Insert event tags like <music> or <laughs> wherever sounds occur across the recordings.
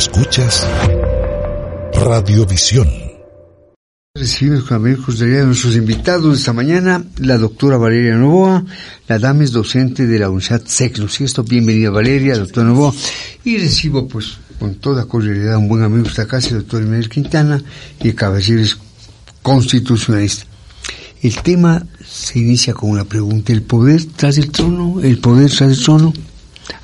Escuchas Radiovisión. Recibimos con amigos de nuestros invitados esta mañana, la doctora Valeria Novoa, la dama es docente de la Universidad SECNUS. Y esto, bienvenida Valeria, doctora Novoa. Y recibo, pues, con toda cordialidad, un buen amigo de esta casa, el doctor Emil Quintana, y el caballero constitucionalista. El tema se inicia con una pregunta, ¿el poder tras el trono? ¿El poder tras el trono?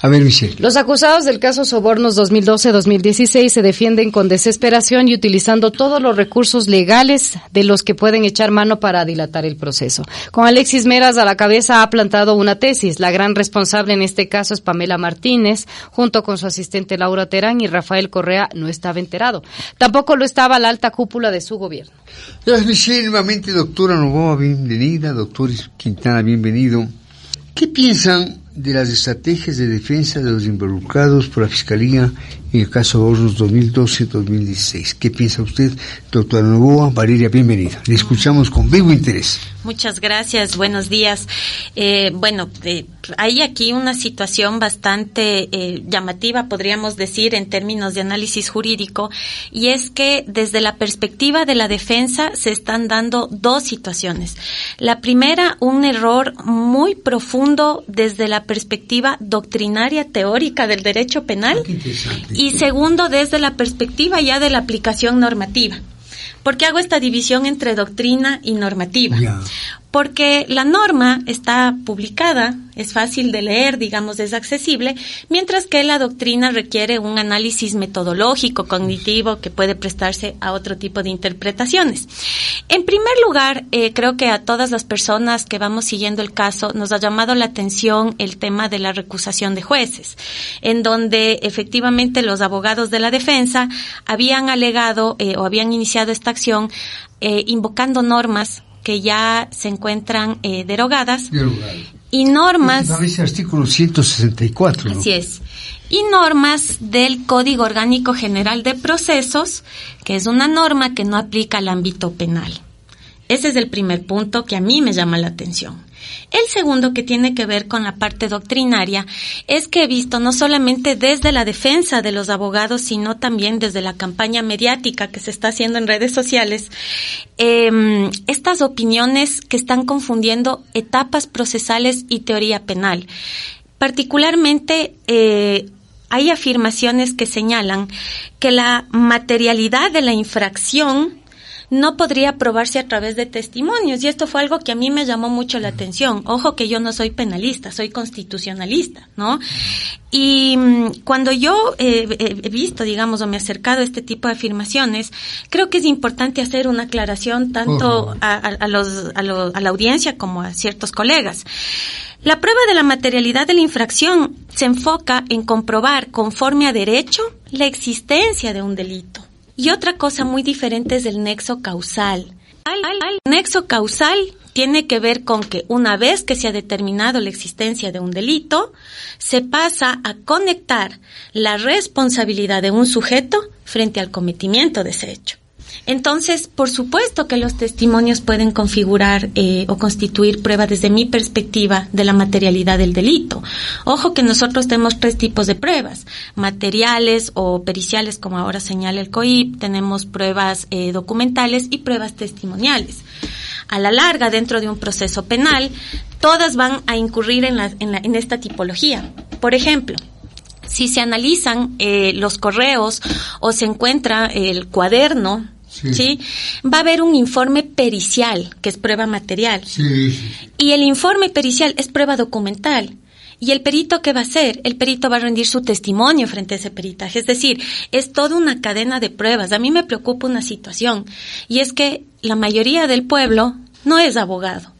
A ver, Michelle. Los acusados del caso Sobornos 2012-2016 se defienden con desesperación y utilizando todos los recursos legales de los que pueden echar mano para dilatar el proceso. Con Alexis Meras a la cabeza ha plantado una tesis. La gran responsable en este caso es Pamela Martínez, junto con su asistente Laura Terán y Rafael Correa no estaba enterado. Tampoco lo estaba la alta cúpula de su gobierno. Gracias, Michelle. Nuevamente, doctora Novoa, bienvenida. Doctor Quintana, bienvenido. ¿Qué piensan de las estrategias de defensa de los involucrados por la Fiscalía en el caso Hornos 2012-2016. ¿Qué piensa usted, doctora Novoa? Valeria, bienvenida. Le escuchamos con vivo interés. Muchas gracias, buenos días. Eh, bueno, eh, hay aquí una situación bastante eh, llamativa, podríamos decir, en términos de análisis jurídico, y es que desde la perspectiva de la defensa se están dando dos situaciones. La primera, un error muy profundo desde la perspectiva doctrinaria teórica del derecho penal. Ah, y segundo, desde la perspectiva ya de la aplicación normativa. ¿Por qué hago esta división entre doctrina y normativa? porque la norma está publicada, es fácil de leer, digamos, es accesible, mientras que la doctrina requiere un análisis metodológico, cognitivo, que puede prestarse a otro tipo de interpretaciones. En primer lugar, eh, creo que a todas las personas que vamos siguiendo el caso nos ha llamado la atención el tema de la recusación de jueces, en donde efectivamente los abogados de la defensa habían alegado eh, o habían iniciado esta acción eh, invocando normas que ya se encuentran eh, derogadas y normas. artículo 164. Así es. Y normas del Código Orgánico General de Procesos, que es una norma que no aplica al ámbito penal. Ese es el primer punto que a mí me llama la atención. El segundo, que tiene que ver con la parte doctrinaria, es que he visto no solamente desde la defensa de los abogados, sino también desde la campaña mediática que se está haciendo en redes sociales, em, estas opiniones que están confundiendo etapas procesales y teoría penal. Particularmente, eh, hay afirmaciones que señalan que la materialidad de la infracción no podría probarse a través de testimonios. Y esto fue algo que a mí me llamó mucho la atención. Ojo que yo no soy penalista, soy constitucionalista, ¿no? Y mm, cuando yo eh, he visto, digamos, o me he acercado a este tipo de afirmaciones, creo que es importante hacer una aclaración tanto a, los, a, a la audiencia como a ciertos colegas. La prueba de la materialidad de la infracción se enfoca en comprobar conforme a derecho la existencia de un delito. Y otra cosa muy diferente es el nexo causal. El nexo causal tiene que ver con que una vez que se ha determinado la existencia de un delito, se pasa a conectar la responsabilidad de un sujeto frente al cometimiento de ese hecho. Entonces, por supuesto que los testimonios pueden configurar eh, o constituir prueba desde mi perspectiva de la materialidad del delito. Ojo que nosotros tenemos tres tipos de pruebas, materiales o periciales, como ahora señala el COIP, tenemos pruebas eh, documentales y pruebas testimoniales. A la larga, dentro de un proceso penal, todas van a incurrir en, la, en, esta tipología. Por ejemplo, si se analizan eh, los correos o se encuentra el cuaderno Sí. Va a haber un informe pericial, que es prueba material. Sí. Y el informe pericial es prueba documental. ¿Y el perito qué va a hacer? El perito va a rendir su testimonio frente a ese peritaje. Es decir, es toda una cadena de pruebas. A mí me preocupa una situación y es que la mayoría del pueblo no es abogado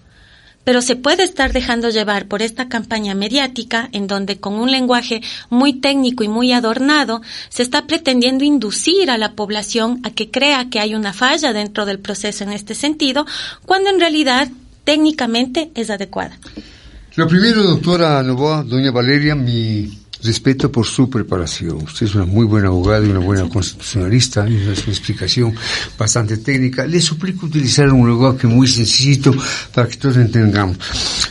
pero se puede estar dejando llevar por esta campaña mediática en donde con un lenguaje muy técnico y muy adornado se está pretendiendo inducir a la población a que crea que hay una falla dentro del proceso en este sentido, cuando en realidad técnicamente es adecuada. Lo primero, doctora Novoa, doña Valeria, mi respeto por su preparación. Usted es una muy buena abogada y una buena constitucionalista, es una explicación bastante técnica. Le suplico utilizar un lenguaje muy sencillo para que todos entendamos.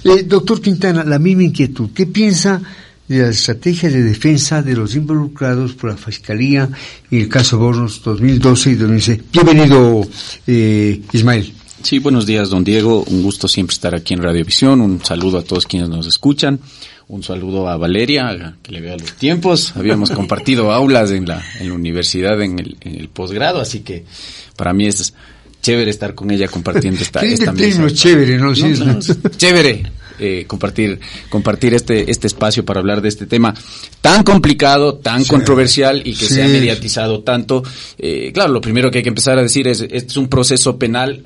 Eh, doctor Quintana, la misma inquietud. ¿Qué piensa de la estrategia de defensa de los involucrados por la Fiscalía en el caso Bornos 2012 y 2016. Bienvenido, eh, Ismael. Sí, buenos días, don Diego. Un gusto siempre estar aquí en Radiovisión. Un saludo a todos quienes nos escuchan. Un saludo a Valeria, que le vea los tiempos. Habíamos <laughs> compartido aulas en la, en la universidad en el, en el posgrado, así que para mí es chévere estar con ella compartiendo esta, esta mesa. chévere, ¿no? No, no chévere. Eh, compartir compartir este este espacio para hablar de este tema tan complicado, tan sí, controversial y que sí. se ha mediatizado tanto. Eh, claro, lo primero que hay que empezar a decir es este es un proceso penal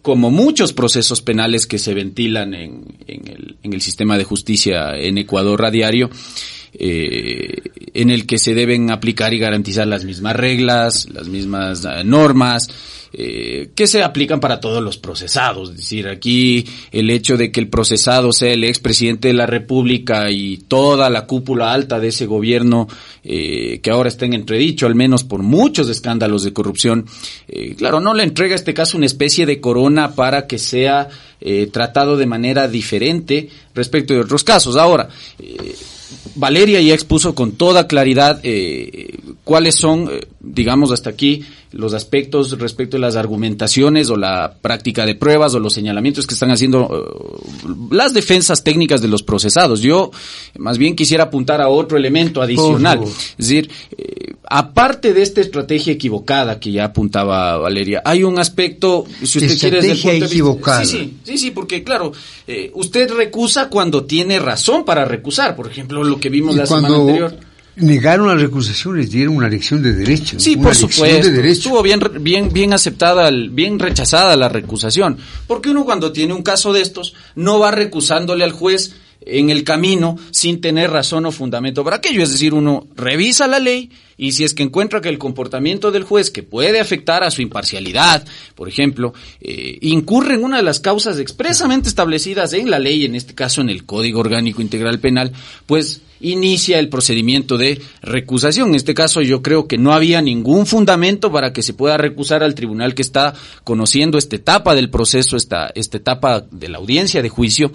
como muchos procesos penales que se ventilan en, en, el, sistema de justicia en Ecuador a diario, eh, en el que se deben aplicar y garantizar las mismas reglas, las mismas uh, normas, eh, que se aplican para todos los procesados. Es decir, aquí el hecho de que el procesado sea el expresidente de la República y toda la cúpula alta de ese gobierno, eh, que ahora está en entredicho, al menos por muchos escándalos de corrupción, eh, claro, no le entrega a este caso una especie de corona para que sea eh, tratado de manera diferente respecto de otros casos. Ahora, eh, Valeria ya expuso con toda claridad eh, cuáles son, eh, digamos hasta aquí, los aspectos respecto de las argumentaciones o la práctica de pruebas o los señalamientos que están haciendo uh, las defensas técnicas de los procesados. Yo más bien quisiera apuntar a otro elemento adicional. Oh, oh. Es decir, eh, aparte de esta estrategia equivocada que ya apuntaba Valeria, hay un aspecto, si usted quiere, el punto de equivocada. Sí, sí, sí, sí, porque claro, eh, usted recusa cuando tiene razón para recusar. Por ejemplo, lo que vimos y la semana anterior negaron las recusaciones, dieron una lección de derecho. Sí, por supuesto. De derecho. Estuvo bien, bien, bien aceptada, bien rechazada la recusación. Porque uno cuando tiene un caso de estos no va recusándole al juez en el camino sin tener razón o fundamento para aquello. Es decir, uno revisa la ley y si es que encuentra que el comportamiento del juez que puede afectar a su imparcialidad, por ejemplo, eh, incurre en una de las causas expresamente establecidas en la ley, en este caso en el Código Orgánico Integral Penal, pues inicia el procedimiento de recusación. En este caso yo creo que no había ningún fundamento para que se pueda recusar al tribunal que está conociendo esta etapa del proceso, esta, esta etapa de la audiencia de juicio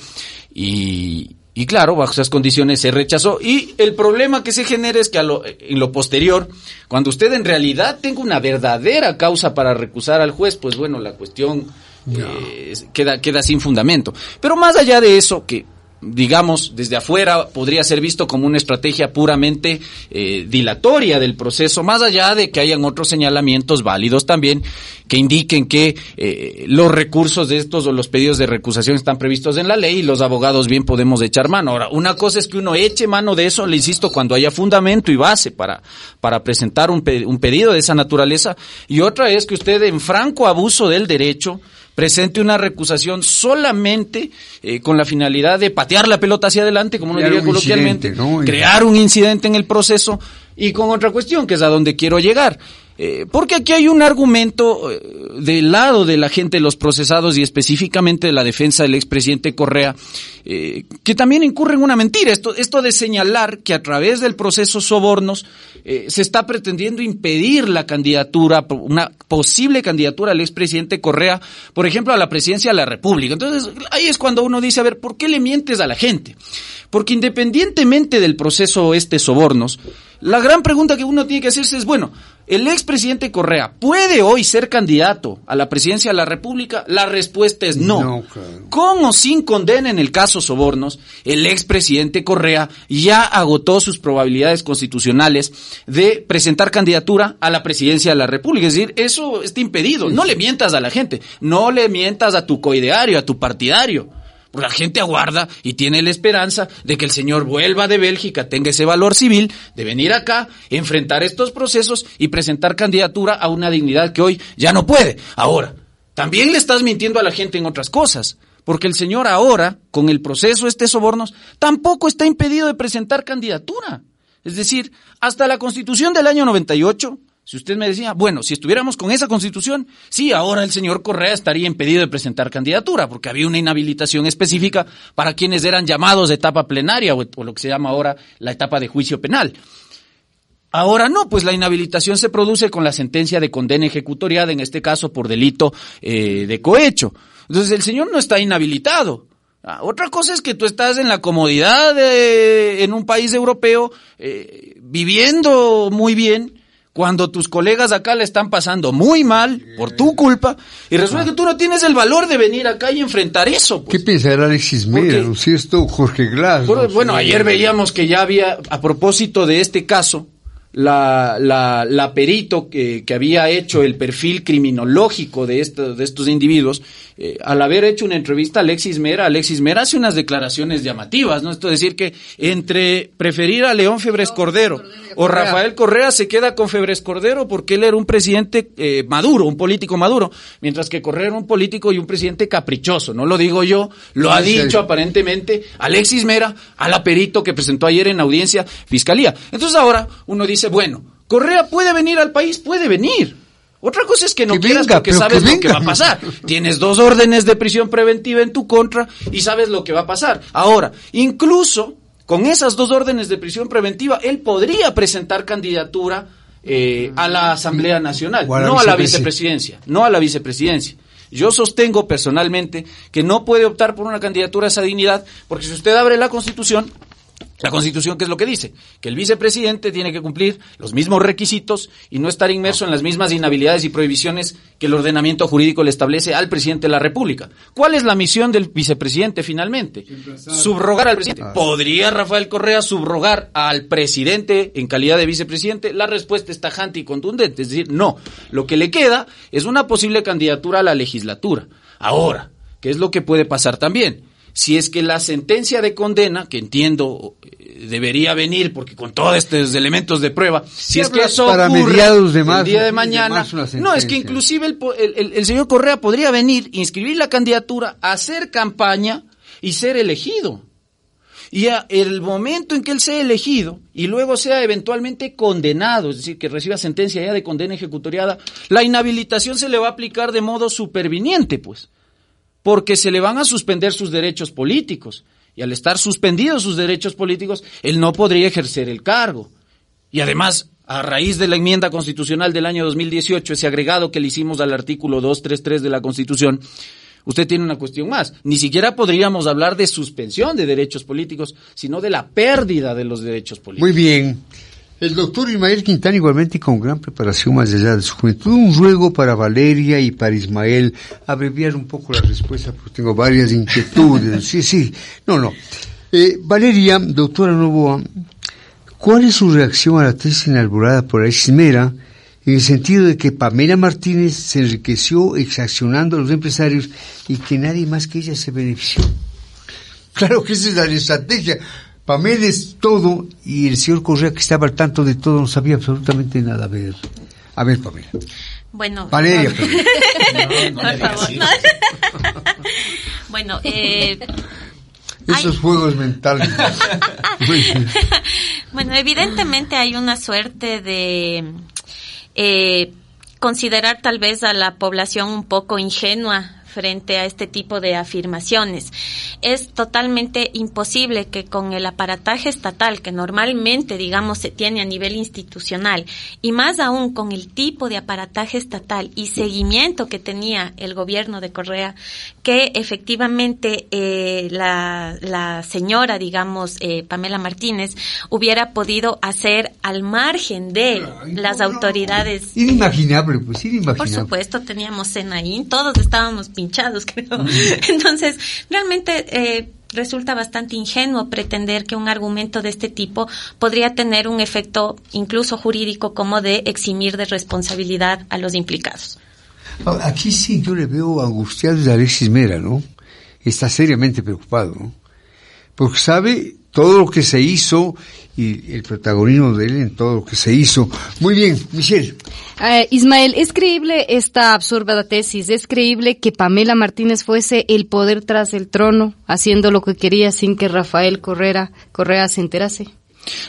y, y claro, bajo esas condiciones se rechazó. Y el problema que se genera es que a lo, en lo posterior, cuando usted en realidad tenga una verdadera causa para recusar al juez, pues bueno, la cuestión no. eh, queda, queda sin fundamento. Pero más allá de eso, que digamos, desde afuera podría ser visto como una estrategia puramente eh, dilatoria del proceso, más allá de que hayan otros señalamientos válidos también que indiquen que eh, los recursos de estos o los pedidos de recusación están previstos en la ley y los abogados bien podemos echar mano. Ahora, una cosa es que uno eche mano de eso, le insisto, cuando haya fundamento y base para, para presentar un, un pedido de esa naturaleza, y otra es que usted en franco abuso del derecho, presente una recusación solamente eh, con la finalidad de patear la pelota hacia adelante, como uno diría coloquialmente, ¿no? crear un incidente en el proceso y con otra cuestión, que es a donde quiero llegar. Eh, porque aquí hay un argumento eh, del lado de la gente de los procesados y específicamente de la defensa del expresidente Correa, eh, que también incurre en una mentira. Esto, esto de señalar que a través del proceso sobornos se está pretendiendo impedir la candidatura, una posible candidatura al expresidente Correa, por ejemplo, a la presidencia de la República. Entonces, ahí es cuando uno dice, a ver, ¿por qué le mientes a la gente? Porque independientemente del proceso este sobornos, la gran pregunta que uno tiene que hacerse es, bueno, ¿el expresidente Correa puede hoy ser candidato a la presidencia de la República? La respuesta es no. no claro. Con o sin condena en el caso sobornos, el expresidente Correa ya agotó sus probabilidades constitucionales de presentar candidatura a la presidencia de la República. Es decir, eso está impedido. No le mientas a la gente, no le mientas a tu coideario, a tu partidario. La gente aguarda y tiene la esperanza de que el señor vuelva de Bélgica, tenga ese valor civil de venir acá, enfrentar estos procesos y presentar candidatura a una dignidad que hoy ya no puede. Ahora, también le estás mintiendo a la gente en otras cosas, porque el señor ahora, con el proceso este sobornos, tampoco está impedido de presentar candidatura. Es decir, hasta la constitución del año 98, si usted me decía, bueno, si estuviéramos con esa constitución, sí, ahora el señor Correa estaría impedido de presentar candidatura, porque había una inhabilitación específica para quienes eran llamados de etapa plenaria o, lo que se llama ahora la etapa de juicio penal. Ahora no, pues la inhabilitación se produce con la sentencia de condena ejecutoriada, en este caso por delito eh, de cohecho. Entonces el señor no está inhabilitado. Ah, otra cosa es que tú estás en la comodidad de, en un país europeo, eh, viviendo muy bien, cuando tus colegas acá le están pasando muy mal por tu culpa y resulta que tú no tienes el valor de venir acá y enfrentar eso. Pues. ¿Qué pensará Alexis Mera? ¿No es esto Jorge Glass? bueno, ayer veíamos que ya había, a propósito de este caso, la, la, la perito que, que, había hecho el perfil criminológico de, estos de estos individuos, eh, al haber hecho una entrevista a Alexis Mera, Alexis Mera hace unas declaraciones llamativas, ¿no? Esto es decir que entre preferir a León Febres Cordero o Rafael Correa se queda con Febres Cordero porque él era un presidente eh, maduro, un político maduro, mientras que Correa era un político y un presidente caprichoso, no lo digo yo, lo ha dicho aparentemente Alexis Mera a la perito que presentó ayer en audiencia fiscalía. Entonces ahora uno dice, bueno, Correa puede venir al país, puede venir. Otra cosa es que no quieras porque sabes lo que va a pasar. Tienes dos órdenes de prisión preventiva en tu contra y sabes lo que va a pasar. Ahora, incluso con esas dos órdenes de prisión preventiva, él podría presentar candidatura eh, a la Asamblea Nacional, no a la vicepresidencia, no a la vicepresidencia. Yo sostengo personalmente que no puede optar por una candidatura a esa dignidad, porque si usted abre la Constitución, la Constitución, ¿qué es lo que dice? Que el vicepresidente tiene que cumplir los mismos requisitos y no estar inmerso en las mismas inhabilidades y prohibiciones que el ordenamiento jurídico le establece al presidente de la República. ¿Cuál es la misión del vicepresidente finalmente? Subrogar al presidente. Ah. ¿Podría Rafael Correa subrogar al presidente en calidad de vicepresidente? La respuesta es tajante y contundente. Es decir, no. Lo que le queda es una posible candidatura a la legislatura. Ahora, ¿qué es lo que puede pasar también? Si es que la sentencia de condena, que entiendo eh, debería venir porque con todos estos elementos de prueba, si es que eso para ocurre mediados de el día de mañana, no, es que inclusive el, el, señor Correa podría venir, inscribir la candidatura, hacer campaña y ser elegido. Y a el momento en que él sea elegido y luego sea eventualmente condenado, es decir, que reciba sentencia ya de condena ejecutoriada, la inhabilitación se le va a aplicar de modo superviniente, pues porque se le van a suspender sus derechos políticos. Y al estar suspendidos sus derechos políticos, él no podría ejercer el cargo. Y además, a raíz de la enmienda constitucional del año 2018, ese agregado que le hicimos al artículo 233 de la Constitución, usted tiene una cuestión más. Ni siquiera podríamos hablar de suspensión de derechos políticos, sino de la pérdida de los derechos políticos. Muy bien. El doctor Ismael Quintana, igualmente con gran preparación más allá de su juventud, un ruego para Valeria y para Ismael, abreviar un poco la respuesta porque tengo varias inquietudes. <laughs> Sí, sí, no, no. Eh, Valeria, doctora Novoa, ¿cuál es su reacción a la tesis inaugurada por Mera en el sentido de que Pamela Martínez se enriqueció exaccionando a los empresarios y que nadie más que ella se benefició? Claro que esa es la estrategia. Pamela es todo y el señor Correa que estaba al tanto de todo no sabía absolutamente nada. A ver, a ver Pamela. Bueno, Valeria, no, por favor. <laughs> bueno, eh, esos juegos mentales. <laughs> bueno, evidentemente hay una suerte de eh, considerar tal vez a la población un poco ingenua frente a este tipo de afirmaciones. Es totalmente imposible que con el aparataje estatal que normalmente, digamos, se tiene a nivel institucional y más aún con el tipo de aparataje estatal y seguimiento que tenía el gobierno de Correa, que efectivamente eh, la, la, señora, digamos, eh, Pamela Martínez, hubiera podido hacer al margen de las autoridades. Inimaginable, pues inimaginable. Por supuesto, teníamos Senaín, todos estábamos pinchados <laughs> creo. Entonces, realmente eh, resulta bastante ingenuo pretender que un argumento de este tipo podría tener un efecto incluso jurídico como de eximir de responsabilidad a los implicados. Aquí sí yo le veo angustiado a Alexis Mera, ¿no? Está seriamente preocupado, ¿no? Porque sabe todo lo que se hizo y el protagonismo de él en todo lo que se hizo. Muy bien, Michelle. Eh, Ismael, ¿es creíble esta absurda tesis? ¿Es creíble que Pamela Martínez fuese el poder tras el trono, haciendo lo que quería sin que Rafael Correa, Correa se enterase?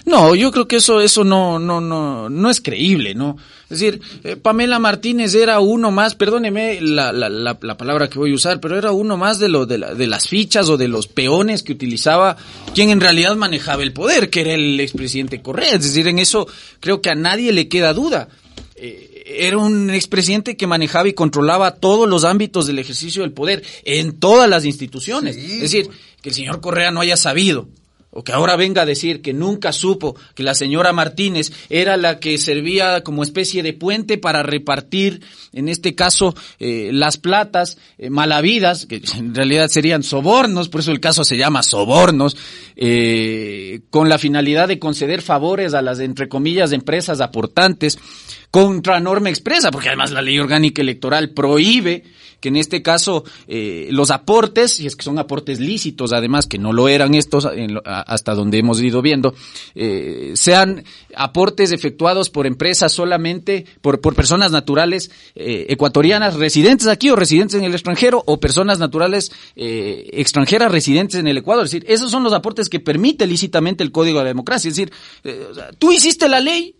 No, yo creo que eso, eso no, no, no, no es creíble, ¿no? Es decir, eh, Pamela Martínez era uno más, perdóneme la, la, la, la, palabra que voy a usar, pero era uno más de lo, de, de las fichas o de los peones que utilizaba quien en realidad manejaba el poder, que era el expresidente Correa. Es decir, en eso creo que a nadie le queda duda. Eh, era un expresidente que manejaba y controlaba todos los ámbitos del ejercicio del poder en todas las instituciones. es decir, que el señor Correa no haya sabido o que ahora venga a decir que nunca supo que la señora Martínez era la que servía como especie de puente para repartir, en este caso, eh, las platas eh, malavidas, que <laughs> en realidad serían sobornos, por eso el caso se llama sobornos, eh, con la finalidad de conceder favores a las, entre comillas, empresas aportantes contra norma expresa, porque además la ley orgánica electoral prohíbe que en este caso eh, los aportes, y es que son aportes lícitos, además que no lo eran estos hasta donde hemos ido viendo, eh, sean aportes efectuados por empresas solamente, por, por personas naturales eh, ecuatorianas residentes aquí o residentes en el extranjero, o personas naturales extranjeras residentes en el Ecuador. Es decir, esos son los aportes que permite lícitamente el Código de la Democracia. Es decir, tú hiciste la ley,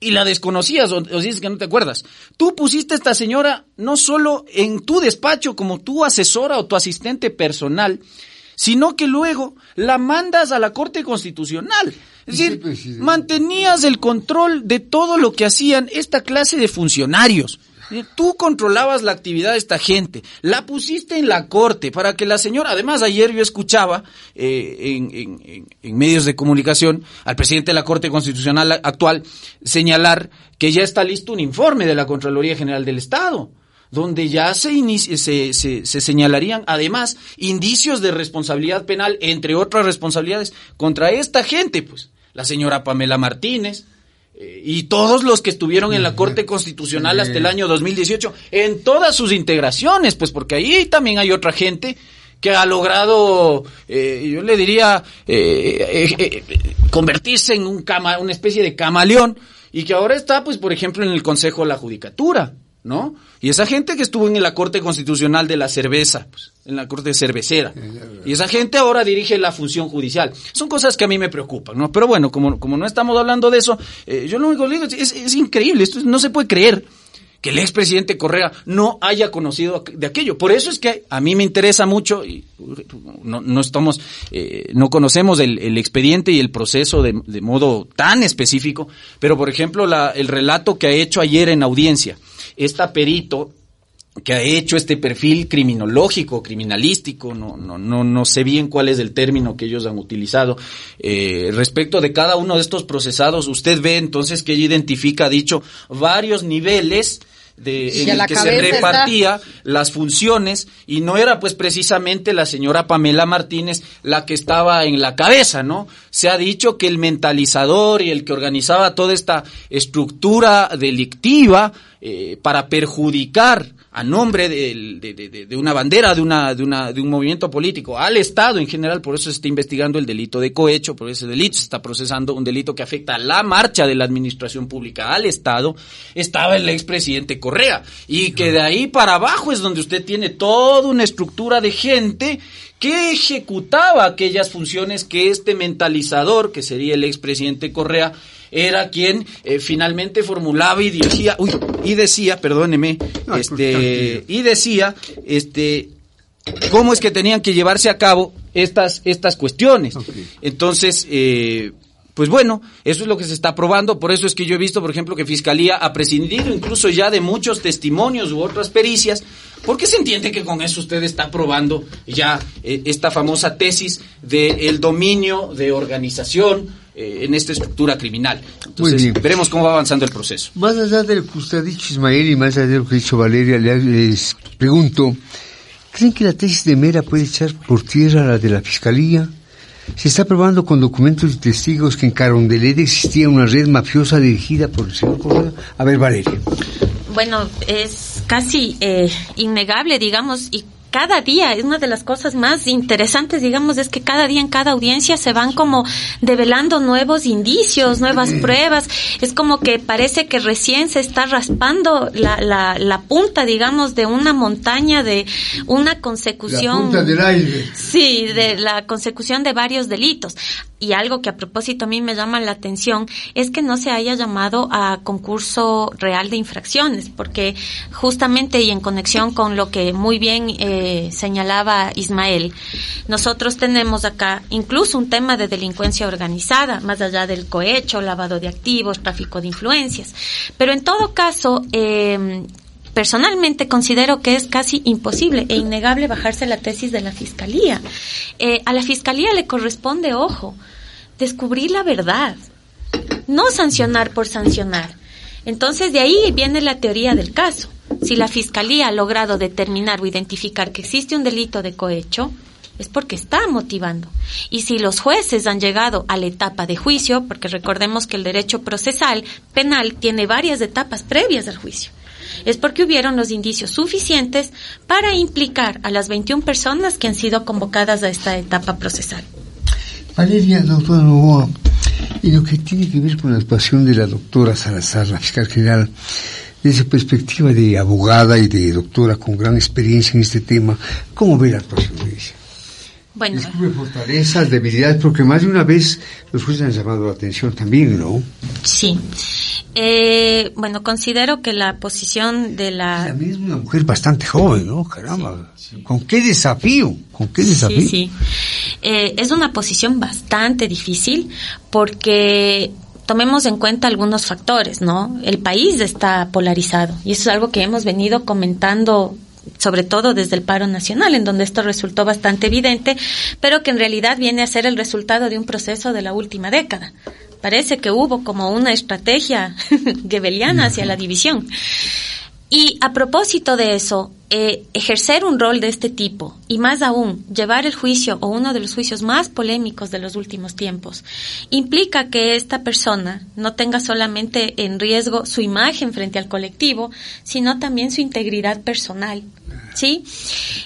y la desconocías o, dices que no te acuerdas. Tú pusiste a esta señora no solo en tu despacho como tu asesora o tu asistente personal, sino que luego la mandas a la Corte Constitucional. Es decir, mantenías el control de todo lo que hacían esta clase de funcionarios. Tú controlabas la actividad de esta gente, la pusiste en la corte para que la señora, además ayer yo escuchaba eh, en, en, medios de comunicación al presidente de la Corte Constitucional actual señalar que ya está listo un informe de la Contraloría General del Estado donde ya se, se, se, se, señalarían además indicios de responsabilidad penal, entre otras responsabilidades, contra esta gente, pues, la señora Pamela Martínez, y todos los que estuvieron en la Corte Constitucional hasta el año 2018, en todas sus integraciones, pues porque ahí también hay otra gente que ha logrado, eh, yo le diría, eh, convertirse en un cama, una especie de camaleón y que ahora está, pues, por ejemplo, en el Consejo de la Judicatura. ¿No? Y esa gente que estuvo en la Corte Constitucional de la Cerveza, pues, en la Corte Cervecera, y esa gente ahora dirige la función judicial. Son cosas que a mí me preocupan, ¿no? Pero bueno, como, como no estamos hablando de eso, eh, yo lo único que digo es, es, increíble, esto no se puede creer que el expresidente Correa no haya conocido de aquello. Por eso es que a mí me interesa mucho, y no, no estamos, eh, no conocemos el, el, expediente y el proceso de, de, modo tan específico, pero por ejemplo la, el relato que ha hecho ayer en audiencia, esta perito que ha hecho este perfil criminológico, criminalístico, no, no, no, no sé bien cuál es el término que ellos han utilizado. Eh, respecto de cada uno de estos procesados, usted ve entonces que ella identifica, dicho, varios niveles de, en el que se repartía las funciones y no era pues precisamente la señora Pamela Martínez la que estaba en la cabeza, ¿no? Se ha dicho que el mentalizador y el que organizaba toda esta estructura delictiva eh, para perjudicar a nombre de, una bandera, de, una, una, de un movimiento político, al Estado en general, por eso se está investigando el delito de cohecho, por ese delito se está procesando un delito que afecta a la marcha de la administración pública al Estado, estaba el expresidente Correa, y que de ahí para abajo es donde usted tiene toda una estructura de gente que ejecutaba aquellas funciones que este mentalizador, que sería el expresidente Correa, era quien eh, finalmente formulaba y decía, uy, y decía, perdóneme, este, y decía, este, cómo es que tenían que llevarse a cabo estas, estas cuestiones. Entonces, eh, pues bueno, eso es lo que se está probando, por eso es que yo he visto, por ejemplo, que Fiscalía ha prescindido incluso ya de muchos testimonios u otras pericias, porque se entiende que con eso usted está probando ya eh, esta famosa tesis del dominio de organización, eh, en esta estructura criminal. Entonces, veremos cómo va avanzando el proceso. Más allá de lo que usted ha dicho, Ismael, y más allá de lo que ha dicho Valeria, les pregunto, ¿creen que la tesis de Mera puede echar por tierra la de la Fiscalía? Se está probando con documentos y testigos que en Carondelet existía una red mafiosa dirigida por el señor Correa. A ver, Valeria. Bueno, es casi eh, innegable, digamos, y cada día, es una de las cosas más interesantes, digamos, es que cada día en cada audiencia se van como develando nuevos indicios, nuevas pruebas. Es como que parece que recién se está raspando la, la, la punta, digamos, de una montaña, de una consecución. La punta del aire. Sí, de la consecución de varios delitos. y algo que a propósito a mí me llama la atención es que no se haya llamado a concurso real de infracciones, porque justamente y en conexión con lo que muy bien señalaba Ismael, nosotros tenemos acá incluso un tema de delincuencia organizada, más allá del cohecho, lavado de activos, tráfico de influencias. Pero en todo caso, eh, personalmente considero que es casi imposible e innegable bajarse la tesis de la fiscalía. Eh, a la fiscalía le corresponde, ojo, descubrir la verdad, no sancionar por sancionar. Entonces de ahí viene la teoría del caso. Si la fiscalía ha logrado determinar o identificar que existe un delito de cohecho, es porque está motivando. Y si los jueces han llegado a la etapa de juicio, porque recordemos que el derecho procesal penal tiene varias etapas previas al juicio es porque hubieron los indicios suficientes para implicar a las 21 personas que han sido convocadas a esta etapa procesal. Valeria, doctora Novoa, y lo que tiene que ver con la actuación de la doctora Salazar, la fiscal general, desde perspectiva de abogada y de doctora con gran experiencia en este tema, ¿cómo ve la actuación de ella? Bueno. Descubre fortalezas, debilidades, porque más de una vez los jueces han llamado la atención también, ¿no? Sí. Eh, bueno, considero que la posición de la... También es una mujer bastante joven, ¿no? Caramba. ¿Con qué desafío? ¿Con qué desafío? Sí, sí. Eh, es una posición bastante difícil porque tomemos en cuenta algunos factores, ¿no? El país está polarizado y eso es algo que hemos venido comentando sobre todo desde el paro nacional, en donde esto resultó bastante evidente, pero que en realidad viene a ser el resultado de un proceso de la última década parece que hubo como una estrategia <laughs> gebeliana hacia la división. Y a propósito de eso, eh, ejercer un rol de este tipo y más aún llevar el juicio o uno de los juicios más polémicos de los últimos tiempos implica que esta persona no tenga solamente en riesgo su imagen frente al colectivo, sino también su integridad personal. ¿Sí?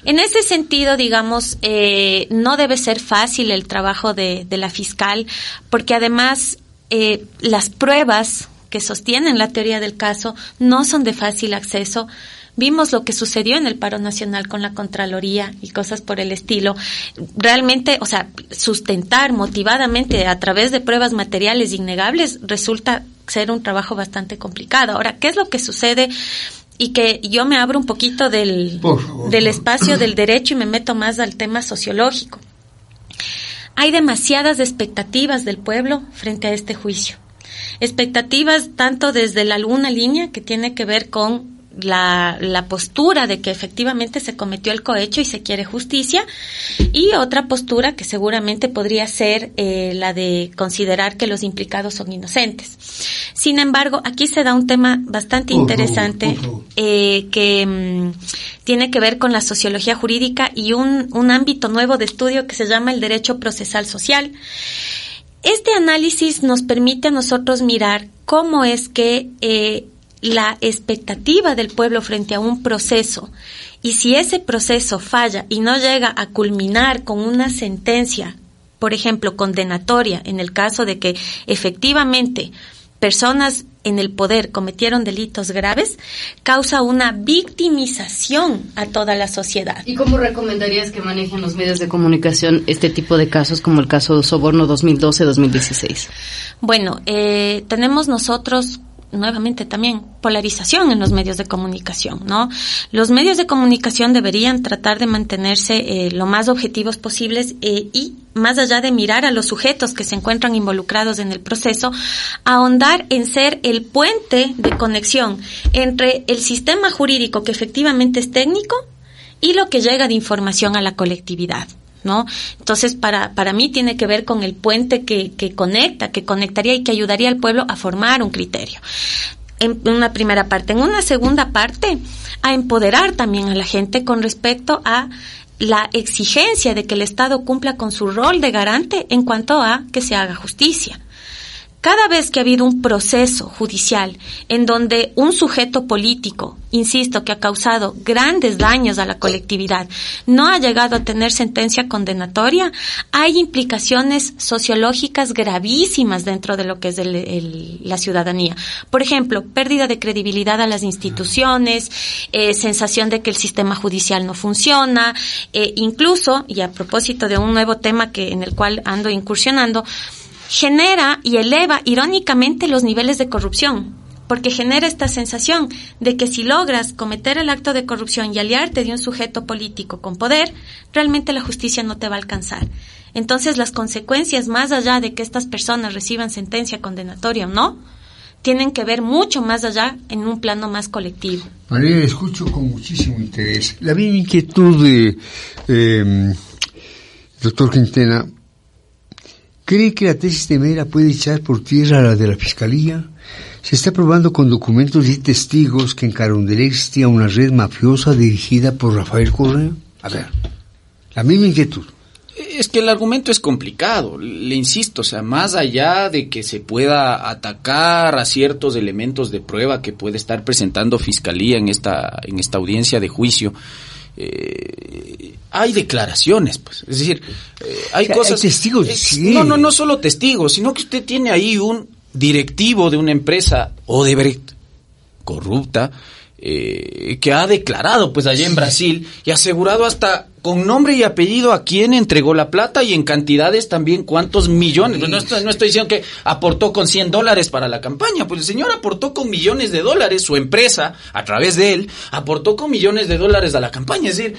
En ese sentido, digamos, eh, no debe ser fácil el trabajo de, de la fiscal, porque además eh, las pruebas que sostienen la teoría del caso no son de fácil acceso. Vimos lo que sucedió en el paro nacional con la Contraloría y cosas por el estilo. Realmente, o sea, sustentar motivadamente a través de pruebas materiales innegables resulta ser un trabajo bastante complicado. Ahora, ¿qué es lo que sucede? Y que yo me abro un poquito del, del espacio del derecho y me meto más al tema sociológico. Hay demasiadas expectativas del pueblo frente a este juicio. Expectativas tanto desde la luna línea, que tiene que ver con la, la, postura de que efectivamente se cometió el cohecho y se quiere justicia y otra postura que seguramente podría ser eh, la de considerar que los implicados son inocentes. Sin embargo, aquí se da un tema bastante interesante eh, que mm, tiene que ver con la sociología jurídica y un, un ámbito nuevo de estudio que se llama el derecho procesal social. Este análisis nos permite a nosotros mirar cómo es que eh, la expectativa del pueblo frente a un proceso. Y si ese proceso falla y no llega a culminar con una sentencia, por ejemplo, condenatoria, en el caso de que efectivamente personas en el poder cometieron delitos graves, causa una victimización a toda la sociedad. ¿Y cómo recomendarías que manejen los medios de comunicación este tipo de casos como el caso de Soborno 2012-2016? Bueno, eh, tenemos nosotros nuevamente también polarización en los medios de comunicación, ¿no? Los medios de comunicación deberían tratar de mantenerse eh, lo más objetivos posibles eh, y más allá de mirar a los sujetos que se encuentran involucrados en el proceso, ahondar en ser el puente de conexión entre el sistema jurídico que efectivamente es técnico y lo que llega de información a la colectividad. ¿No? Entonces, para, para mí tiene que ver con el puente que, que conecta, que conectaría y que ayudaría al pueblo a formar un criterio. En una primera parte. En una segunda parte, a empoderar también a la gente con respecto a la exigencia de que el Estado cumpla con su rol de garante en cuanto a que se haga justicia. Cada vez que ha habido un proceso judicial en donde un sujeto político, insisto, que ha causado grandes daños a la colectividad, no ha llegado a tener sentencia condenatoria, hay implicaciones sociológicas gravísimas dentro de lo que es la ciudadanía. Por ejemplo, pérdida de credibilidad a las instituciones, eh, sensación de que el sistema judicial no funciona, eh, incluso, y a propósito de un nuevo tema que en el cual ando incursionando, genera y eleva irónicamente los niveles de corrupción, porque genera esta sensación de que si logras cometer el acto de corrupción y aliarte de un sujeto político con poder, realmente la justicia no te va a alcanzar. Entonces las consecuencias, más allá de que estas personas reciban sentencia condenatoria o no, tienen que ver mucho más allá en un plano más colectivo. María, escucho con muchísimo interés. La misma inquietud de eh, doctor Quintena ¿Cree que la tesis de Mera puede echar por tierra la de la Fiscalía? Se está probando con documentos y testigos que en Carondelet existía una red mafiosa dirigida por Rafael Correa. A ver, la misma inquietud. Es que el argumento es complicado, le insisto, o sea, más allá de que se pueda atacar a ciertos elementos de prueba que puede estar presentando Fiscalía en esta, en esta audiencia de juicio, eh, hay declaraciones, pues. Es decir, eh, hay cosas. testigos. No, no, no solo testigos, sino que usted tiene ahí un directivo de una empresa Odebrecht corrupta eh, que ha declarado pues allá en Brasil y asegurado hasta con nombre y apellido a quién entregó la plata y en cantidades también cuántos millones. Pues, no, estoy, no estoy diciendo que aportó con 100 dólares para la campaña, pues el señor aportó con millones de dólares, su empresa, a través de él, aportó con millones de dólares a la campaña. Es decir,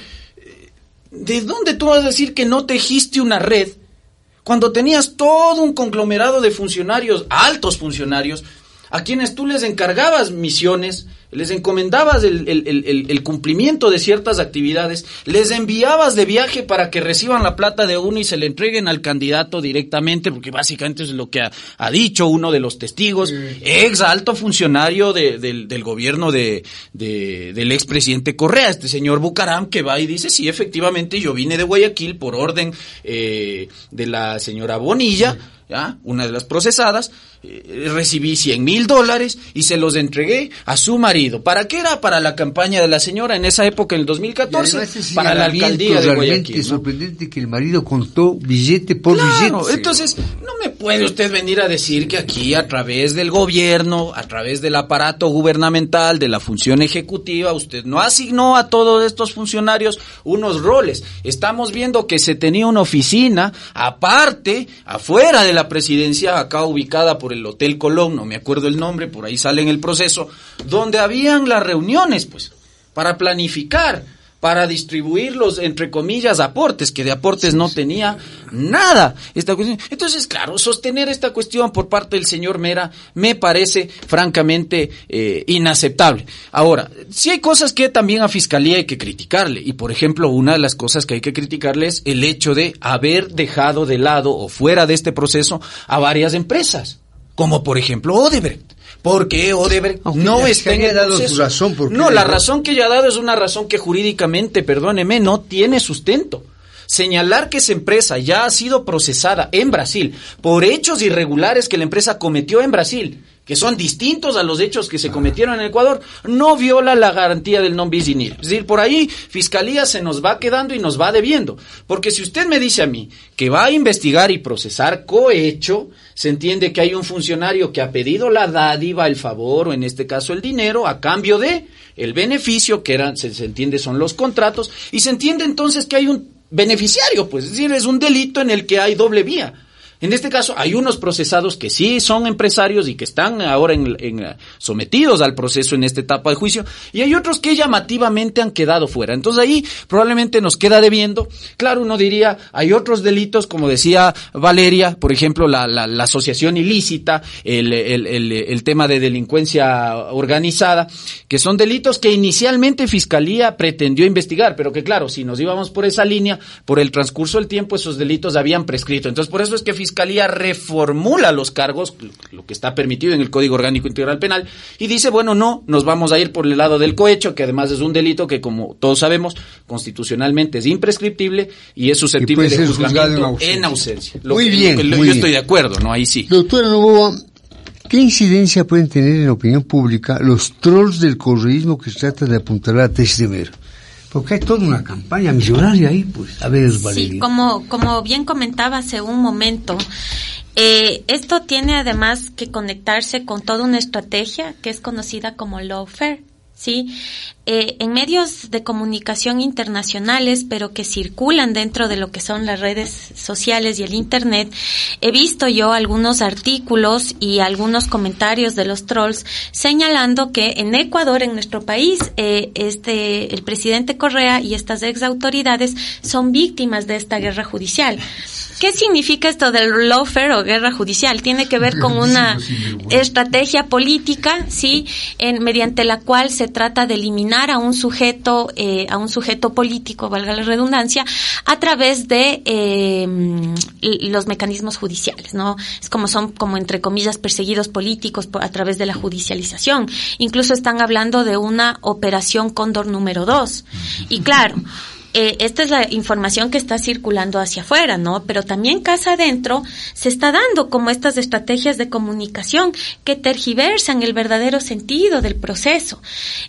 ¿de dónde tú vas a decir que no tejiste una red cuando tenías todo un conglomerado de funcionarios, altos funcionarios, a quienes tú les encargabas misiones, les encomendabas el, cumplimiento de ciertas actividades, les enviabas de viaje para que reciban la plata de uno y se le entreguen al candidato directamente, porque básicamente es lo que ha, dicho uno de los testigos, ex alto funcionario del, gobierno de, del expresidente Correa, este señor Bucaram, que va y dice, sí, efectivamente, yo vine de Guayaquil por orden eh, de la señora Bonilla, ¿ya? una de las procesadas, recibí 100 mil dólares y se los entregué a su marido. ¿Para qué era? Para la campaña de la señora en esa época, en el 2014, para la alcaldía de Guayaquil. Es sorprendente que el marido contó billete por billete. Entonces, no me puede usted venir a decir que aquí, a través del gobierno, a través del aparato gubernamental, de la función ejecutiva, usted no asignó a todos estos funcionarios unos roles. Estamos viendo que se tenía una oficina aparte, afuera de la presidencia, acá ubicada por el Hotel Colón, no me acuerdo el nombre, por ahí sale en el proceso, donde habían las reuniones, pues, para planificar, para distribuir los, entre comillas, aportes, que de aportes no tenía nada. Esta cuestión. Entonces, claro, sostener esta cuestión por parte del señor Mera me parece francamente eh, inaceptable. Ahora, sí hay cosas que también a Fiscalía hay que criticarle, y por ejemplo, una de las cosas que hay que criticarle es el hecho de haber dejado de lado o fuera de este proceso a varias empresas como por ejemplo Odebrecht. Porque Odebrecht no está en el dado Su razón, no, la razón que ella ha dado es una razón que jurídicamente, perdóneme, no tiene sustento. Señalar que esa empresa ya ha sido procesada en Brasil por hechos irregulares que la empresa cometió en Brasil que son distintos a los hechos que se cometieron en Ecuador, no viola la garantía del non bis in Es decir, por ahí Fiscalía se nos va quedando y nos va debiendo. Porque si usted me dice a mí que va a investigar y procesar cohecho, se entiende que hay un funcionario que ha pedido la dádiva, el favor o en este caso el dinero a cambio de el beneficio, que eran, se, se entiende son los contratos, y se entiende entonces que hay un beneficiario, pues es decir, es un delito en el que hay doble vía. En este caso, hay unos procesados que sí son empresarios y que están ahora en, sometidos al proceso en esta etapa de juicio, y hay otros que llamativamente han quedado fuera. Entonces ahí probablemente nos queda debiendo. Claro, uno diría, hay otros delitos, como decía Valeria, por ejemplo, la, asociación ilícita, el, el, tema de delincuencia organizada, que son delitos que inicialmente Fiscalía pretendió investigar, pero que claro, si nos íbamos por esa línea, por el transcurso del tiempo, esos delitos habían prescrito. Entonces, por eso es que Fiscalía reformula los cargos, lo que está permitido en el Código Orgánico Integral Penal, y dice, bueno, no, nos vamos a ir por el lado del cohecho, que además es un delito que, como todos sabemos, constitucionalmente es imprescriptible y es susceptible de juzgamiento en ausencia. muy bien. yo estoy de acuerdo, ¿no? Ahí sí. Doctora Novoa, ¿Qué incidencia pueden tener en la opinión pública los trolls del correísmo que se trata de apuntar a de ver? Porque hay toda una campaña millonaria ahí, pues. A ver, Valeria. Sí, como, como bien comentaba hace un momento, eh, esto tiene además que conectarse con toda una estrategia que es conocida como lawfare. ¿Sí? Eh, en medios de comunicación internacionales, pero que circulan dentro de lo que son las redes sociales y el Internet, he visto yo algunos artículos y algunos comentarios de los trolls señalando que en Ecuador, en nuestro país, eh, este, el presidente Correa y estas ex autoridades son víctimas de esta guerra judicial. ¿Qué significa esto del lawfare o guerra judicial? Tiene que ver con una estrategia política, sí, en, mediante la cual se trata de eliminar a un sujeto, eh, a un sujeto político, valga la redundancia, a través de eh, los mecanismos judiciales, ¿no? Es como son, como entre comillas, perseguidos políticos a través de la judicialización. Incluso están hablando de una operación Cóndor número dos. Y claro, eh, esta es la información que está circulando hacia afuera, ¿no? Pero también casa adentro se está dando como estas estrategias de comunicación que tergiversan el verdadero sentido del proceso.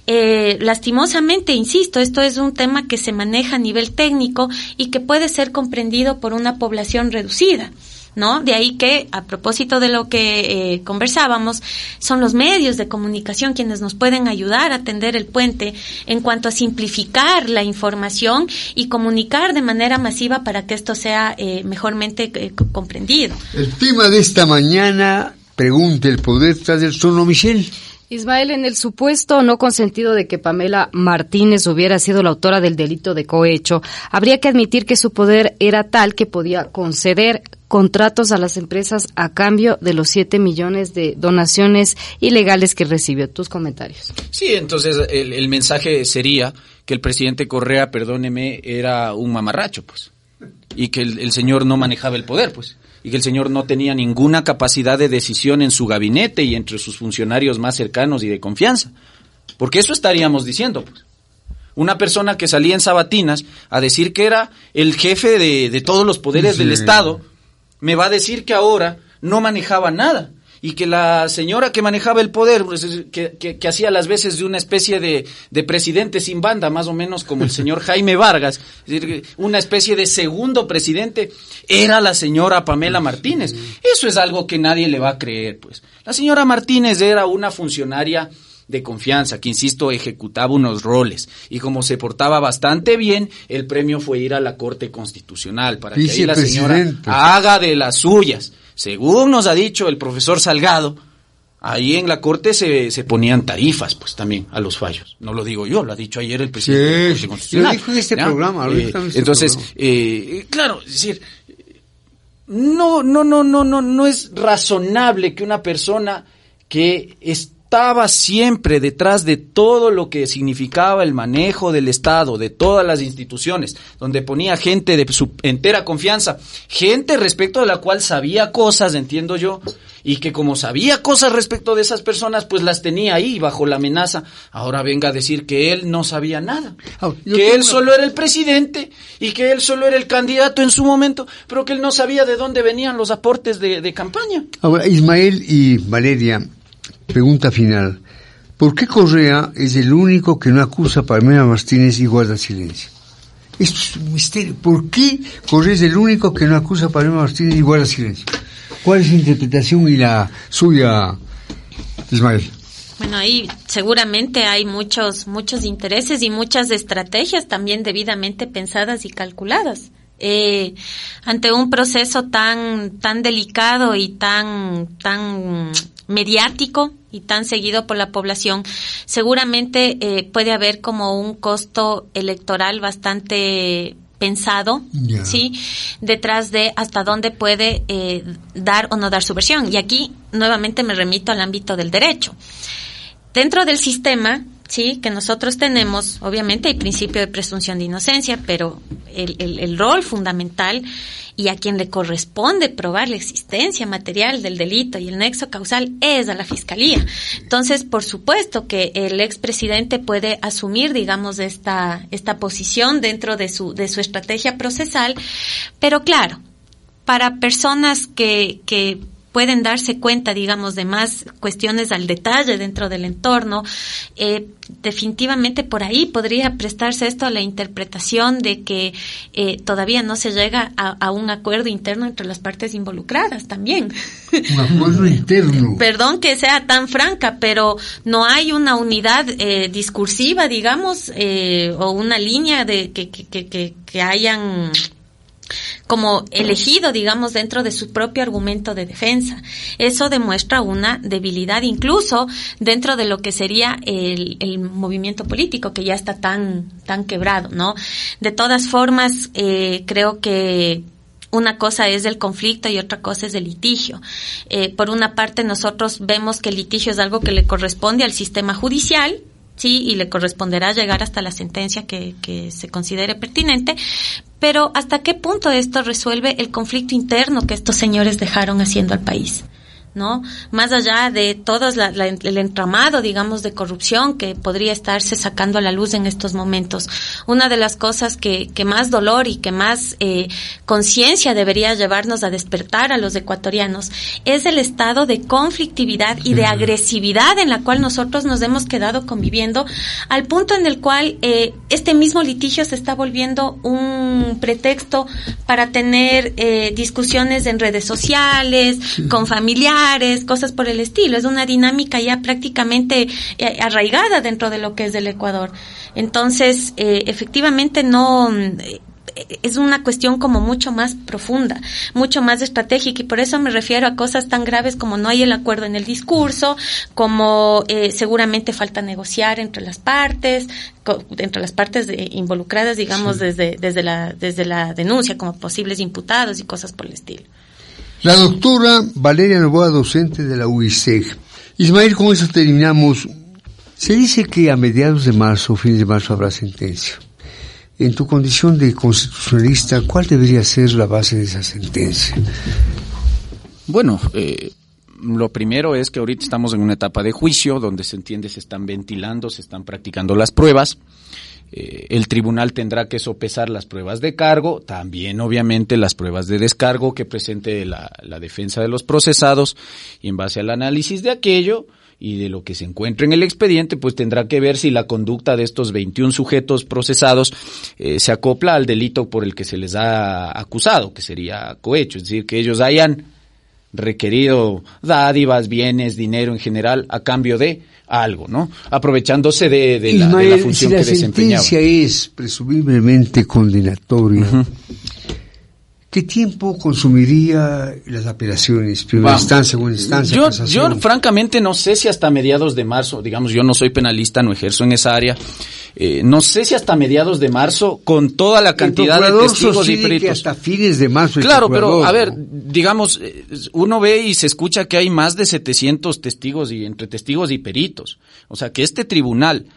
Eh, lastimosamente, insisto, esto es un tema que se maneja a nivel técnico y que puede ser comprendido por una población reducida. ¿No? De ahí que, a propósito de lo que eh, conversábamos, son los medios de comunicación quienes nos pueden ayudar a tender el puente en cuanto a simplificar la información y comunicar de manera masiva para que esto sea eh, mejormente eh, comprendido. El tema de esta mañana, pregunta el poder tras el trono, Michelle. Ismael, en el supuesto no consentido de que Pamela Martínez hubiera sido la autora del delito de cohecho, habría que admitir que su poder era tal que podía conceder contratos a las empresas a cambio de los 7 millones de donaciones ilegales que recibió. Tus comentarios. Sí, entonces el, mensaje sería que el presidente Correa, perdóneme, era un mamarracho, pues. Y que el, señor no manejaba el poder, pues. Y que el señor no tenía ninguna capacidad de decisión en su gabinete y entre sus funcionarios más cercanos y de confianza. Porque eso estaríamos diciendo, pues. Una persona que salía en sabatinas a decir que era el jefe de, todos los poderes del Estado, me va a decir que ahora no manejaba nada y que la señora que manejaba el poder, pues, que, que, hacía las veces de una especie de, de, presidente sin banda, más o menos como el señor <laughs> Jaime Vargas, es decir, una especie de segundo presidente, era la señora Pamela Martínez. Eso es algo que nadie le va a creer, pues. La señora Martínez era una funcionaria de confianza, que insisto, ejecutaba unos roles. Y como se portaba bastante bien, el premio fue ir a la Corte Constitucional para que ahí la señora haga de las suyas. Según nos ha dicho el profesor Salgado, ahí en la Corte se, se ponían tarifas, pues también, a los fallos. No lo digo yo, lo ha dicho ayer el presidente sí, Constitucional. Lo dijo en este programa. Eh, este entonces, Eh, claro, es decir, no, no, no, no, no, no es razonable que una persona que es estaba siempre detrás de todo lo que significaba el manejo del Estado, de todas las instituciones, donde ponía gente de su entera confianza, gente respecto de la cual sabía cosas, entiendo yo, y que como sabía cosas respecto de esas personas, pues las tenía ahí bajo la amenaza. Ahora venga a decir que él no sabía nada, que él solo era el presidente y que él solo era el candidato en su momento, pero que él no sabía de dónde venían los aportes de, de campaña. Ahora, Ismael y Valeria, Pregunta final. ¿Por qué Correa es el único que no acusa a Palmera Martínez y guarda silencio? Esto es un misterio. ¿Por qué Correa es el único que no acusa a Palmera Martínez y guarda silencio? ¿Cuál es su interpretación y la suya, Ismael? Bueno, ahí seguramente hay muchos, muchos intereses y muchas estrategias también debidamente pensadas y calculadas. Eh, ante un proceso tan, tan delicado y tan, tan mediático y tan seguido por la población, seguramente eh, puede haber como un costo electoral bastante pensado, ¿sí? Detrás de hasta dónde puede eh, dar o no dar su versión. Y aquí nuevamente me remito al ámbito del derecho. Dentro del sistema, sí, que nosotros tenemos, obviamente hay principio de presunción de inocencia, pero el, el, rol fundamental y a quien le corresponde probar la existencia material del delito y el nexo causal es a la fiscalía. Entonces, por supuesto que el expresidente puede asumir, digamos, esta, esta posición dentro de su, de su estrategia procesal, pero claro, para personas que, que pueden darse cuenta, digamos, de más cuestiones al detalle dentro del entorno, eh, definitivamente por ahí podría prestarse esto a la interpretación de que eh, todavía no se llega a, un acuerdo interno entre las partes involucradas también. Un acuerdo <laughs> interno. Perdón que sea tan franca, pero no hay una unidad eh, discursiva, digamos, eh, o una línea de que, que, que, que hayan como elegido, digamos, dentro de su propio argumento de defensa. Eso demuestra una debilidad incluso dentro de lo que sería el, el movimiento político que ya está tan, tan quebrado, ¿no? De todas formas, eh, creo que una cosa es el conflicto y otra cosa es el litigio. Eh, por una parte, nosotros vemos que el litigio es algo que le corresponde al sistema judicial, sí, y le corresponderá llegar hasta la sentencia que, que se considere pertinente, pero ¿hasta qué punto esto resuelve el conflicto interno que estos señores dejaron haciendo al país? ¿No? Más allá de todo el entramado, digamos, de corrupción que podría estarse sacando a la luz en estos momentos. Una de las cosas que, que más dolor y que más eh, conciencia debería llevarnos a despertar a los ecuatorianos es el estado de conflictividad y de agresividad en la cual nosotros nos hemos quedado conviviendo, al punto en el cual eh, este mismo litigio se está volviendo un pretexto para tener eh, discusiones en redes sociales, con familiares, cosas por el estilo. Es una dinámica ya prácticamente eh, arraigada dentro de lo que es el Ecuador. Entonces, eh, efectivamente no eh, es una cuestión como mucho más profunda, mucho más estratégica y por eso me refiero a cosas tan graves como no hay el acuerdo en el discurso, como seguramente falta negociar entre las partes, entre las partes involucradas, digamos, desde, desde, la, desde la denuncia como posibles imputados y cosas por el estilo. La doctora Valeria Novoa, docente de la UICEG. Ismael, con eso terminamos. Se dice que a mediados de marzo, fines de marzo, habrá sentencia. En tu condición de constitucionalista, ¿cuál debería ser la base de esa sentencia? Bueno, eh, lo primero es que ahorita estamos en una etapa de juicio donde se entiende se están ventilando, se están practicando las pruebas. Eh, el tribunal tendrá que sopesar las pruebas de cargo, también obviamente las pruebas de descargo que presente la, defensa de los procesados. Y en base al análisis de aquello y de lo que se encuentre en el expediente, pues tendrá que ver si la conducta de estos 21 sujetos procesados eh, se acopla al delito por el que se les ha acusado, que sería cohecho, es decir, que ellos hayan requerido dádivas, bienes, dinero en general a cambio de algo, ¿no? Aprovechándose de, la, función que desempeñaba. Si la sentencia es presumiblemente condenatoria, ¿qué tiempo consumiría las apelaciones? Primera instancia, segunda instancia, yo, yo francamente no sé si hasta mediados de marzo, digamos, yo no soy penalista, no ejerzo en esa área, eh, no sé si hasta mediados de marzo, con toda la cantidad de testigos y peritos. hasta fines de marzo. Claro, pero a ver, digamos, eh, uno ve y se escucha que hay más de 700 testigos y entre testigos y peritos. O sea, que este tribunal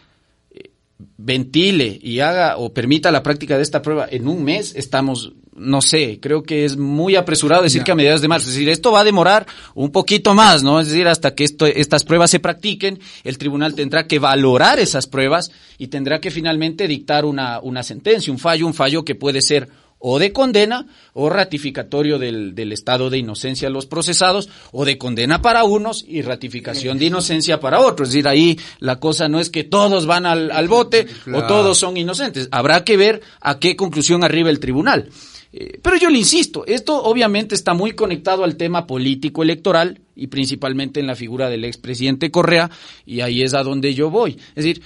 eh, ventile y haga o permita la práctica de esta prueba en un mes, estamos no sé, creo que es muy apresurado decir que a mediados de marzo, es decir, esto va a demorar un poquito más, ¿no? Es decir, hasta que esto, estas pruebas se practiquen, el tribunal tendrá que valorar esas pruebas y tendrá que finalmente dictar una, una sentencia, un fallo, un fallo que puede ser o de condena o ratificatorio del, del, estado de inocencia de los procesados o de condena para unos y ratificación de inocencia para otros. Es decir, ahí la cosa no es que todos van al, al bote o todos son inocentes. Habrá que ver a qué conclusión arriba el tribunal. Eh, pero yo le insisto, esto obviamente está muy conectado al tema político electoral y principalmente en la figura del expresidente Correa y ahí es a donde yo voy. Es decir,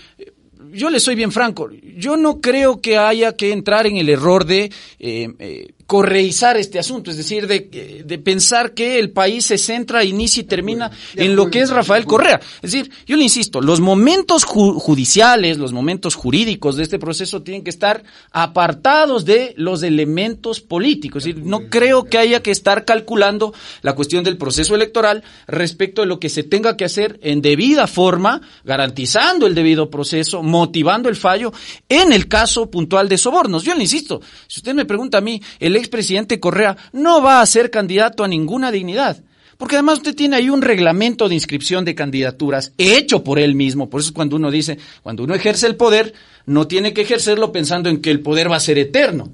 yo le soy bien franco, yo no creo que haya que entrar en el error de eh, eh, correizar este asunto, es decir, de, de, pensar que el país se centra, inicia y termina en lo que es Rafael Correa. Es decir, yo le insisto, los momentos judiciales, los momentos jurídicos de este proceso tienen que estar apartados de los elementos políticos. Es decir, no creo que haya que estar calculando la cuestión del proceso electoral respecto de lo que se tenga que hacer en debida forma, garantizando el debido proceso, motivando el fallo en el caso puntual de sobornos. Yo le insisto, si usted me pregunta a mí, el expresidente Correa no va a ser candidato a ninguna dignidad. Porque además usted tiene ahí un reglamento de inscripción de candidaturas hecho por él mismo. Por eso es cuando uno dice, cuando uno ejerce el poder, no tiene que ejercerlo pensando en que el poder va a ser eterno.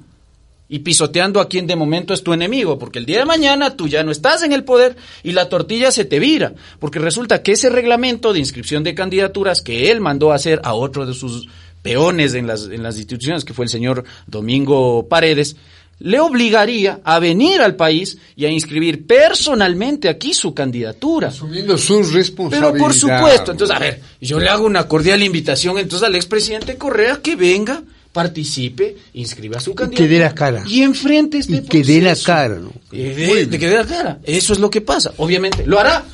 y pisoteando a quien de momento es tu enemigo, porque el día de mañana tú ya no estás en el poder y la tortilla se te vira, porque resulta que ese reglamento de inscripción de candidaturas que él mandó hacer a otro de sus peones en las, en las instituciones, que fue el señor Domingo Paredes, le obligaría a venir al país y a inscribir personalmente aquí su candidatura. Asumiendo sus responsabilidades. Pero por supuesto, entonces, a ver, yo le hago una cordial invitación entonces al expresidente Correa que venga participe, inscriba su candidato. que dé la cara. Y enfrente este Y que dé la cara, ¿no? Eh, de, de que dé la cara. Eso es lo que pasa. Obviamente, lo hará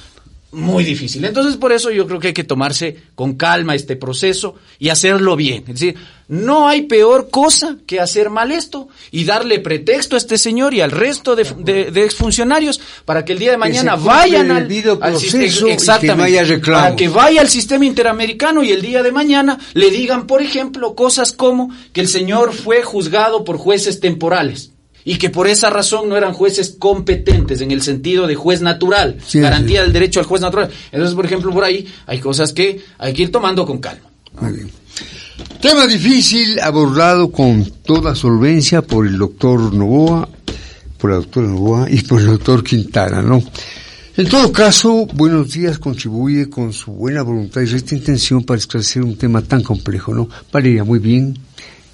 muy difícil. Entonces, por eso yo creo que hay que tomarse con calma este proceso y hacerlo bien. Es decir, no hay peor cosa que hacer mal esto y darle pretexto a este señor y al resto de, de- de exfuncionarios para que el día de mañana vayan al, sistema- que exactamente, no para que vaya al sistema interamericano y el día de mañana le digan, por ejemplo, cosas como que el señor fue juzgado por jueces temporales y que por esa razón no eran jueces competentes en el sentido de juez natural, Sí, garantía del derecho al juez natural. Entonces, por ejemplo, por ahí hay cosas que hay que ir tomando con calma. Muy bien. Tema difícil abordado con toda solvencia por el doctor Novoa, por la doctora Novoa y por el doctor Quintana, ¿no? En todo caso, Buenos Días contribuye con su buena voluntad y recta intención para esclarecer un tema tan complejo, ¿no? Valeria, muy bien.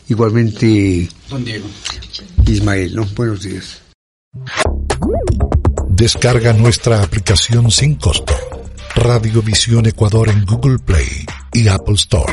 Igualmente, Don Diego. Ismael, ¿no? Buenos días. Descarga nuestra aplicación sin costo. Radiovisión Ecuador en Google Play y Apple Store.